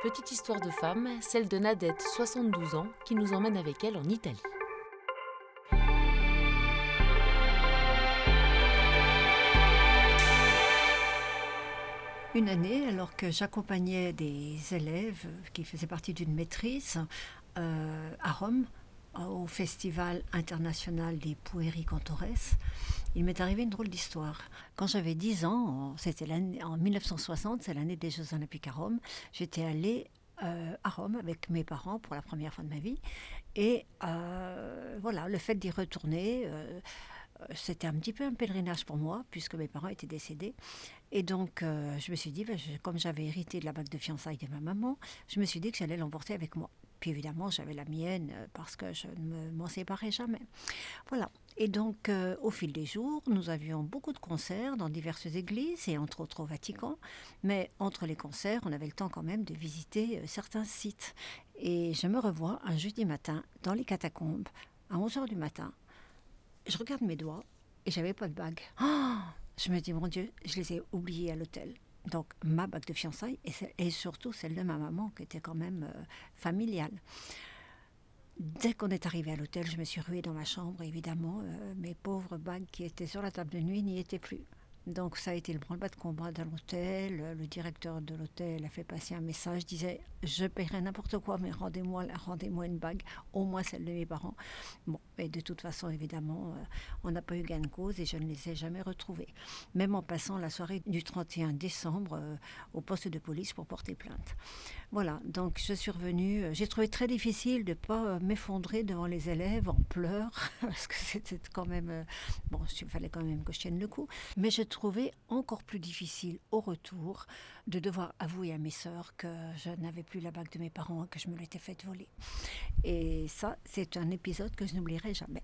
Petite histoire de femme, celle de Nadette, 72 ans, qui nous emmène avec elle en Italie. Une année, alors que j'accompagnais des élèves qui faisaient partie d'une maîtrise euh, à Rome, au Festival international des Pueri-Cantores, il m'est arrivé une drôle d'histoire. Quand j'avais 10 ans, c'était en 1960, c'est l'année des Jeux Olympiques à Rome, j'étais allée euh, à Rome avec mes parents pour la première fois de ma vie. Et euh, voilà, le fait d'y retourner, euh, c'était un petit peu un pèlerinage pour moi, puisque mes parents étaient décédés. Et donc, je me suis dit, ben, comme j'avais hérité de la bague de fiançailles de ma maman, je me suis dit que j'allais l'emporter avec moi. Puis évidemment, j'avais la mienne euh, parce que je ne m'en séparais jamais. Voilà. Et donc, euh, au fil des jours, nous avions beaucoup de concerts dans diverses églises et entre autres au Vatican. Mais entre les concerts, on avait le temps quand même de visiter euh, certains sites. Et je me revois un jeudi matin dans les catacombes à 11h du matin. Je regarde mes doigts et j'avais pas de bague. Oh je me dis, mon Dieu, je les ai oubliés à l'hôtel. Donc ma bague de fiançailles et, surtout celle de ma maman qui était quand même euh, familiale. Dès qu'on est arrivé à l'hôtel, je me suis ruée dans ma chambre, évidemment. Euh, mes pauvres bagues qui étaient sur la table de nuit n'y étaient plus. Donc ça a été le branle-bas de combat dans l'hôtel. Le directeur de l'hôtel a fait passer un message, disait je paierai n'importe quoi, mais rendez-moi rendez-moi une bague, au moins celle de mes parents. Bon, et de toute façon, évidemment, euh, on n'a pas eu gain de cause et je ne les ai jamais retrouvés. Même en passant la soirée du 31 décembre euh, au poste de police pour porter plainte. Voilà, donc je suis revenue. Euh, j'ai trouvé très difficile de ne pas m'effondrer devant les élèves en pleurs, parce que c'était quand même... bon, il fallait quand même que je tienne le coup. Mais je trouvé encore plus difficile au retour de devoir avouer à mes sœurs que je n'avais plus la bague de mes parents, que je me l'étais faite voler. Et ça, c'est un épisode que je n'oublierai jamais.